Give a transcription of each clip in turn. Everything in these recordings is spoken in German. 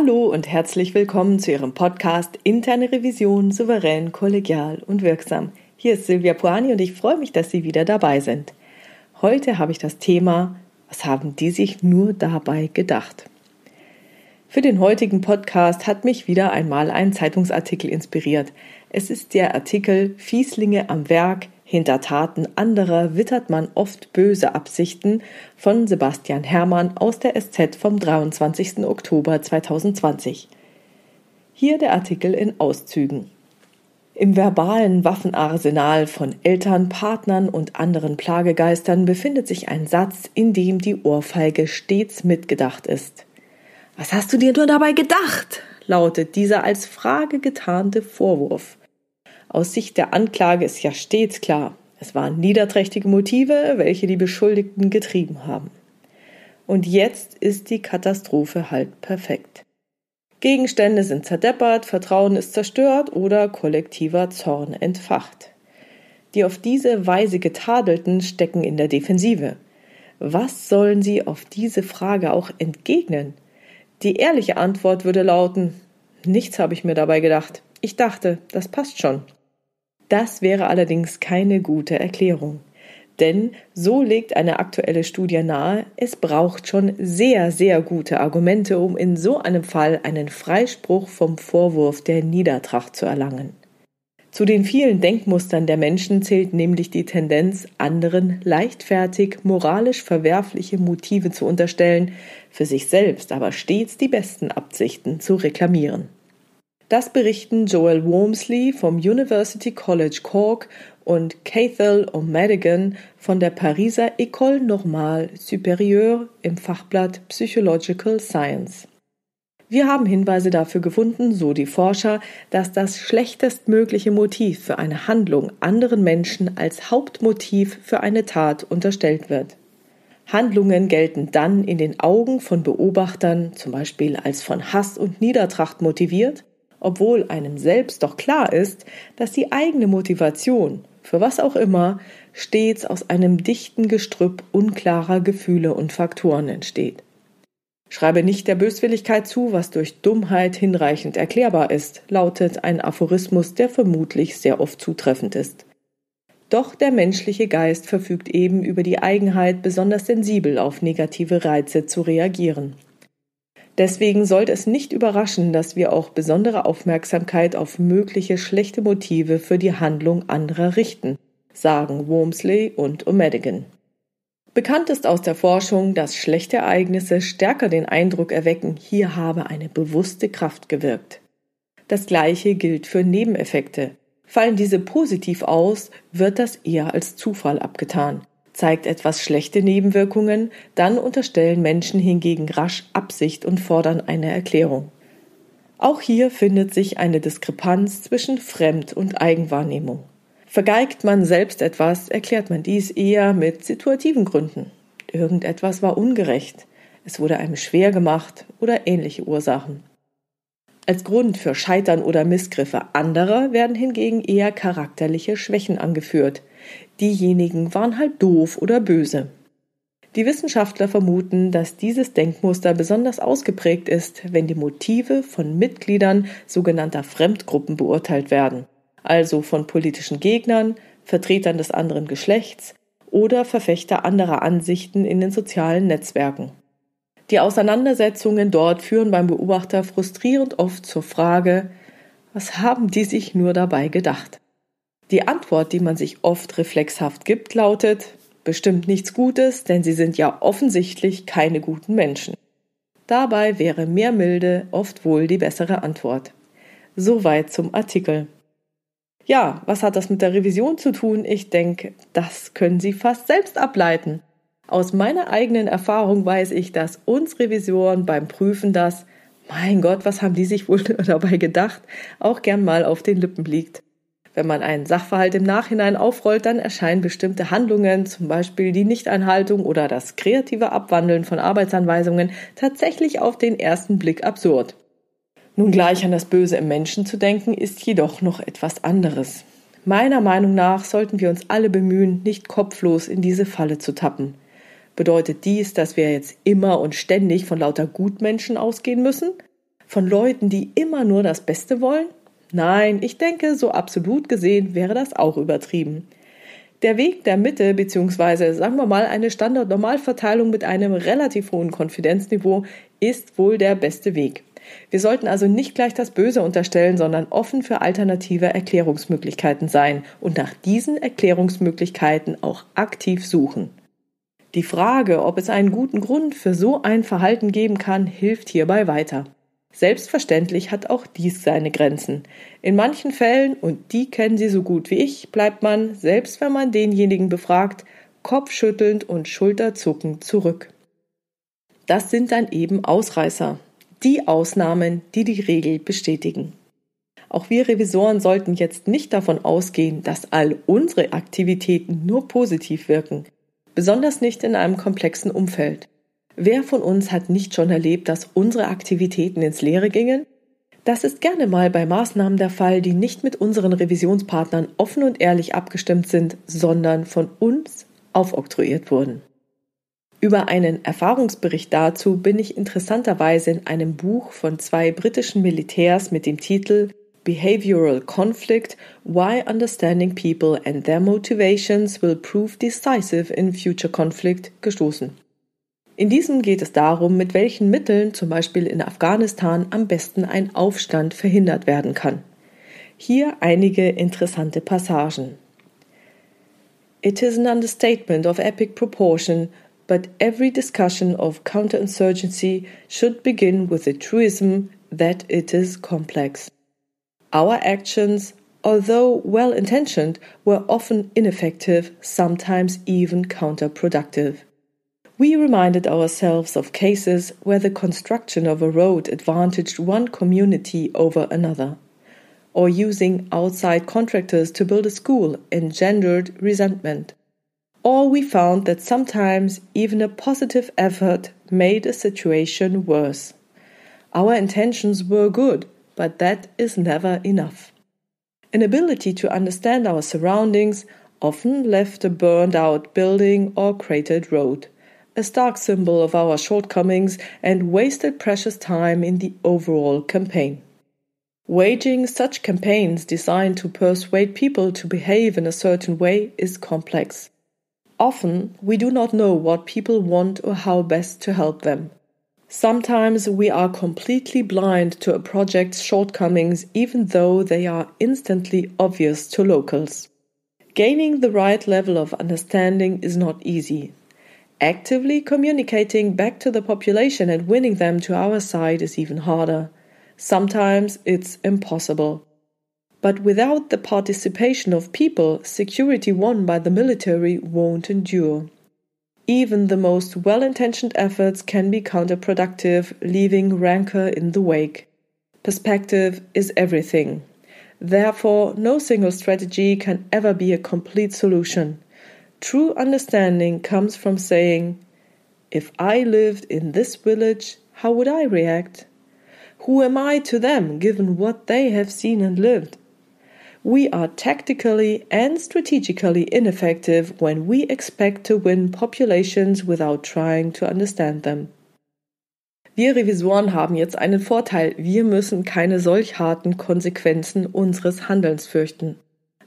Hallo und herzlich willkommen zu Ihrem Podcast Interne Revision souverän, kollegial und wirksam. Hier ist Silvia Puani und ich freue mich, dass Sie wieder dabei sind. Heute habe ich das Thema Was haben die sich nur dabei gedacht? Für den heutigen Podcast hat mich wieder einmal ein Zeitungsartikel inspiriert. Es ist der Artikel Fieslinge am Werk hinter Taten anderer wittert man oft böse Absichten von Sebastian Hermann aus der SZ vom 23. Oktober 2020. Hier der Artikel in Auszügen. Im verbalen Waffenarsenal von Eltern, Partnern und anderen Plagegeistern befindet sich ein Satz, in dem die Ohrfeige stets mitgedacht ist. Was hast du dir nur dabei gedacht? lautet dieser als Frage getarnte Vorwurf. Aus Sicht der Anklage ist ja stets klar, es waren niederträchtige Motive, welche die Beschuldigten getrieben haben. Und jetzt ist die Katastrophe halt perfekt. Gegenstände sind zerdeppert, Vertrauen ist zerstört oder kollektiver Zorn entfacht. Die auf diese Weise getadelten stecken in der Defensive. Was sollen sie auf diese Frage auch entgegnen? Die ehrliche Antwort würde lauten Nichts habe ich mir dabei gedacht. Ich dachte, das passt schon. Das wäre allerdings keine gute Erklärung. Denn so legt eine aktuelle Studie nahe, es braucht schon sehr, sehr gute Argumente, um in so einem Fall einen Freispruch vom Vorwurf der Niedertracht zu erlangen. Zu den vielen Denkmustern der Menschen zählt nämlich die Tendenz, anderen leichtfertig moralisch verwerfliche Motive zu unterstellen, für sich selbst aber stets die besten Absichten zu reklamieren. Das berichten Joel Wormsley vom University College Cork und Cathal O'Madigan von der Pariser École Normale Supérieure im Fachblatt Psychological Science. Wir haben Hinweise dafür gefunden, so die Forscher, dass das schlechtestmögliche Motiv für eine Handlung anderen Menschen als Hauptmotiv für eine Tat unterstellt wird. Handlungen gelten dann in den Augen von Beobachtern zum Beispiel als von Hass und Niedertracht motiviert obwohl einem selbst doch klar ist, dass die eigene Motivation, für was auch immer, stets aus einem dichten Gestrüpp unklarer Gefühle und Faktoren entsteht. Schreibe nicht der Böswilligkeit zu, was durch Dummheit hinreichend erklärbar ist, lautet ein Aphorismus, der vermutlich sehr oft zutreffend ist. Doch der menschliche Geist verfügt eben über die Eigenheit, besonders sensibel auf negative Reize zu reagieren. Deswegen sollte es nicht überraschen, dass wir auch besondere Aufmerksamkeit auf mögliche schlechte Motive für die Handlung anderer richten, sagen Wormsley und O'Madigan. Bekannt ist aus der Forschung, dass schlechte Ereignisse stärker den Eindruck erwecken, hier habe eine bewusste Kraft gewirkt. Das gleiche gilt für Nebeneffekte. Fallen diese positiv aus, wird das eher als Zufall abgetan. Zeigt etwas schlechte Nebenwirkungen, dann unterstellen Menschen hingegen rasch Absicht und fordern eine Erklärung. Auch hier findet sich eine Diskrepanz zwischen Fremd- und Eigenwahrnehmung. Vergeigt man selbst etwas, erklärt man dies eher mit situativen Gründen. Irgendetwas war ungerecht, es wurde einem schwer gemacht oder ähnliche Ursachen. Als Grund für Scheitern oder Missgriffe anderer werden hingegen eher charakterliche Schwächen angeführt. Diejenigen waren halt doof oder böse. Die Wissenschaftler vermuten, dass dieses Denkmuster besonders ausgeprägt ist, wenn die Motive von Mitgliedern sogenannter Fremdgruppen beurteilt werden, also von politischen Gegnern, Vertretern des anderen Geschlechts oder Verfechter anderer Ansichten in den sozialen Netzwerken. Die Auseinandersetzungen dort führen beim Beobachter frustrierend oft zur Frage, was haben die sich nur dabei gedacht? Die Antwort, die man sich oft reflexhaft gibt, lautet bestimmt nichts Gutes, denn sie sind ja offensichtlich keine guten Menschen. Dabei wäre mehr Milde oft wohl die bessere Antwort. Soweit zum Artikel. Ja, was hat das mit der Revision zu tun? Ich denke, das können Sie fast selbst ableiten. Aus meiner eigenen Erfahrung weiß ich, dass uns Revisoren beim Prüfen das, mein Gott, was haben die sich wohl dabei gedacht, auch gern mal auf den Lippen liegt. Wenn man einen Sachverhalt im Nachhinein aufrollt, dann erscheinen bestimmte Handlungen, zum Beispiel die Nichteinhaltung oder das kreative Abwandeln von Arbeitsanweisungen, tatsächlich auf den ersten Blick absurd. Nun gleich an das Böse im Menschen zu denken, ist jedoch noch etwas anderes. Meiner Meinung nach sollten wir uns alle bemühen, nicht kopflos in diese Falle zu tappen. Bedeutet dies, dass wir jetzt immer und ständig von lauter Gutmenschen ausgehen müssen? Von Leuten, die immer nur das Beste wollen? Nein, ich denke, so absolut gesehen wäre das auch übertrieben. Der Weg der Mitte bzw. sagen wir mal eine Standardnormalverteilung mit einem relativ hohen Konfidenzniveau ist wohl der beste Weg. Wir sollten also nicht gleich das Böse unterstellen, sondern offen für alternative Erklärungsmöglichkeiten sein und nach diesen Erklärungsmöglichkeiten auch aktiv suchen. Die Frage, ob es einen guten Grund für so ein Verhalten geben kann, hilft hierbei weiter. Selbstverständlich hat auch dies seine Grenzen. In manchen Fällen, und die kennen Sie so gut wie ich, bleibt man, selbst wenn man denjenigen befragt, kopfschüttelnd und schulterzuckend zurück. Das sind dann eben Ausreißer, die Ausnahmen, die die Regel bestätigen. Auch wir Revisoren sollten jetzt nicht davon ausgehen, dass all unsere Aktivitäten nur positiv wirken, besonders nicht in einem komplexen Umfeld. Wer von uns hat nicht schon erlebt, dass unsere Aktivitäten ins Leere gingen? Das ist gerne mal bei Maßnahmen der Fall, die nicht mit unseren Revisionspartnern offen und ehrlich abgestimmt sind, sondern von uns aufoktroyiert wurden. Über einen Erfahrungsbericht dazu bin ich interessanterweise in einem Buch von zwei britischen Militärs mit dem Titel Behavioral Conflict Why Understanding People and Their Motivations Will Prove Decisive in Future Conflict gestoßen. In diesem geht es darum, mit welchen Mitteln zum Beispiel in Afghanistan am besten ein Aufstand verhindert werden kann. Hier einige interessante Passagen. It is an understatement of epic proportion, but every discussion of counterinsurgency should begin with the truism that it is complex. Our actions, although well intentioned, were often ineffective, sometimes even counterproductive. We reminded ourselves of cases where the construction of a road advantaged one community over another, or using outside contractors to build a school engendered resentment. Or we found that sometimes even a positive effort made a situation worse. Our intentions were good, but that is never enough. An ability to understand our surroundings often left a burned out building or cratered road a stark symbol of our shortcomings and wasted precious time in the overall campaign. Waging such campaigns designed to persuade people to behave in a certain way is complex. Often, we do not know what people want or how best to help them. Sometimes we are completely blind to a project's shortcomings, even though they are instantly obvious to locals. Gaining the right level of understanding is not easy, Actively communicating back to the population and winning them to our side is even harder. Sometimes it's impossible. But without the participation of people, security won by the military won't endure. Even the most well intentioned efforts can be counterproductive, leaving rancor in the wake. Perspective is everything. Therefore, no single strategy can ever be a complete solution. True understanding comes from saying, If I lived in this village, how would I react? Who am I to them, given what they have seen and lived? We are tactically and strategically ineffective when we expect to win populations without trying to understand them. Wir Revisoren haben jetzt einen Vorteil. Wir müssen keine solch harten Konsequenzen unseres Handelns fürchten.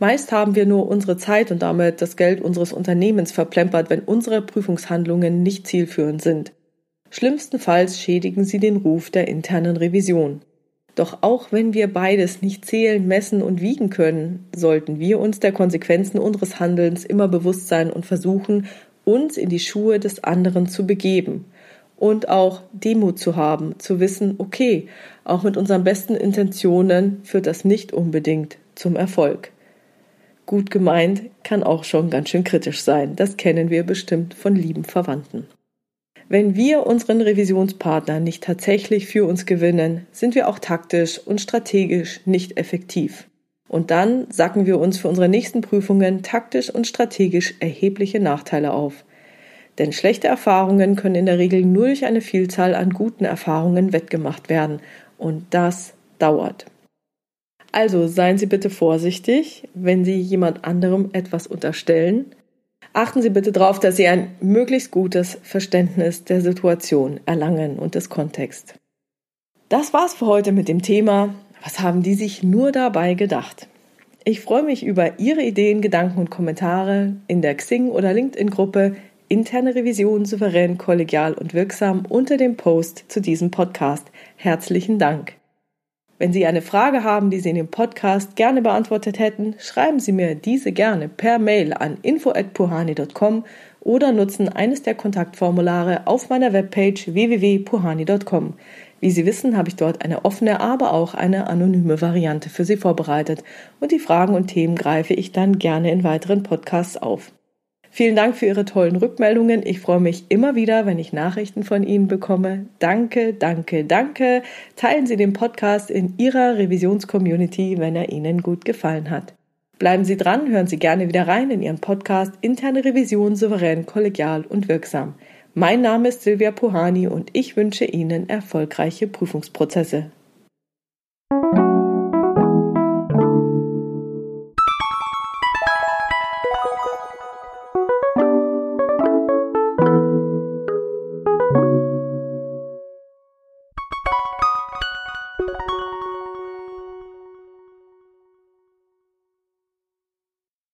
Meist haben wir nur unsere Zeit und damit das Geld unseres Unternehmens verplempert, wenn unsere Prüfungshandlungen nicht zielführend sind. Schlimmstenfalls schädigen sie den Ruf der internen Revision. Doch auch wenn wir beides nicht zählen, messen und wiegen können, sollten wir uns der Konsequenzen unseres Handelns immer bewusst sein und versuchen, uns in die Schuhe des anderen zu begeben und auch Demut zu haben, zu wissen, okay, auch mit unseren besten Intentionen führt das nicht unbedingt zum Erfolg. Gut gemeint kann auch schon ganz schön kritisch sein. Das kennen wir bestimmt von lieben Verwandten. Wenn wir unseren Revisionspartner nicht tatsächlich für uns gewinnen, sind wir auch taktisch und strategisch nicht effektiv. Und dann sacken wir uns für unsere nächsten Prüfungen taktisch und strategisch erhebliche Nachteile auf. Denn schlechte Erfahrungen können in der Regel nur durch eine Vielzahl an guten Erfahrungen wettgemacht werden. Und das dauert. Also seien Sie bitte vorsichtig, wenn Sie jemand anderem etwas unterstellen. Achten Sie bitte darauf, dass Sie ein möglichst gutes Verständnis der Situation erlangen und des Kontexts. Das war's für heute mit dem Thema. Was haben die sich nur dabei gedacht? Ich freue mich über Ihre Ideen, Gedanken und Kommentare in der Xing- oder LinkedIn-Gruppe Interne Revision souverän, kollegial und wirksam unter dem Post zu diesem Podcast. Herzlichen Dank. Wenn Sie eine Frage haben, die Sie in dem Podcast gerne beantwortet hätten, schreiben Sie mir diese gerne per Mail an info@puhani.com oder nutzen eines der Kontaktformulare auf meiner Webpage www.puhani.com. Wie Sie wissen, habe ich dort eine offene, aber auch eine anonyme Variante für Sie vorbereitet und die Fragen und Themen greife ich dann gerne in weiteren Podcasts auf. Vielen Dank für Ihre tollen Rückmeldungen. Ich freue mich immer wieder, wenn ich Nachrichten von Ihnen bekomme. Danke, danke, danke. Teilen Sie den Podcast in Ihrer Revisionscommunity, wenn er Ihnen gut gefallen hat. Bleiben Sie dran, hören Sie gerne wieder rein in Ihren Podcast Interne Revision souverän, kollegial und wirksam. Mein Name ist Silvia Puhani und ich wünsche Ihnen erfolgreiche Prüfungsprozesse.